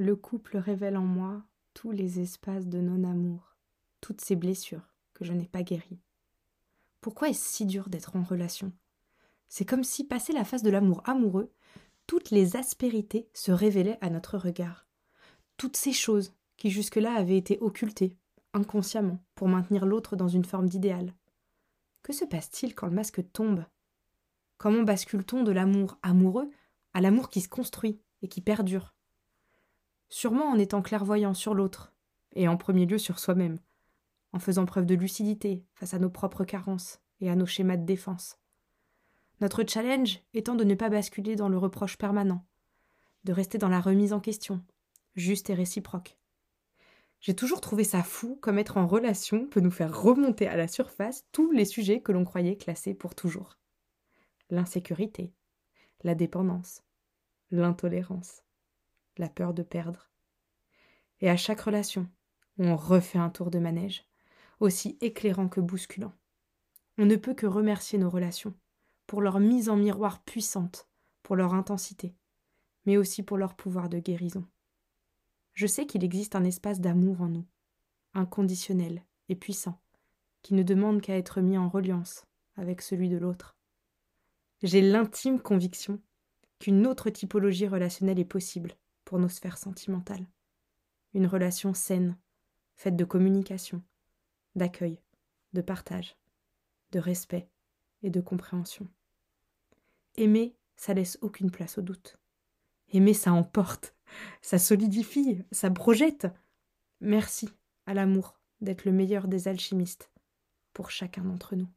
Le couple révèle en moi tous les espaces de non-amour, toutes ces blessures que je n'ai pas guéries. Pourquoi est-ce si dur d'être en relation? C'est comme si, passé la phase de l'amour amoureux, toutes les aspérités se révélaient à notre regard. Toutes ces choses qui jusque-là avaient été occultées, inconsciemment, pour maintenir l'autre dans une forme d'idéal. Que se passe-t-il quand le masque tombe? Comment bascule-t-on de l'amour amoureux à l'amour qui se construit et qui perdure? Sûrement en étant clairvoyant sur l'autre, et en premier lieu sur soi-même, en faisant preuve de lucidité face à nos propres carences et à nos schémas de défense. Notre challenge étant de ne pas basculer dans le reproche permanent, de rester dans la remise en question, juste et réciproque. J'ai toujours trouvé ça fou comme être en relation peut nous faire remonter à la surface tous les sujets que l'on croyait classés pour toujours. L'insécurité, la dépendance, l'intolérance, la peur de perdre. Et à chaque relation, on refait un tour de manège, aussi éclairant que bousculant. On ne peut que remercier nos relations, pour leur mise en miroir puissante, pour leur intensité, mais aussi pour leur pouvoir de guérison. Je sais qu'il existe un espace d'amour en nous, inconditionnel et puissant, qui ne demande qu'à être mis en reliance avec celui de l'autre. J'ai l'intime conviction qu'une autre typologie relationnelle est possible nos sphères sentimentales. Une relation saine, faite de communication, d'accueil, de partage, de respect et de compréhension. Aimer, ça laisse aucune place au doute. Aimer, ça emporte, ça solidifie, ça projette. Merci à l'amour d'être le meilleur des alchimistes pour chacun d'entre nous.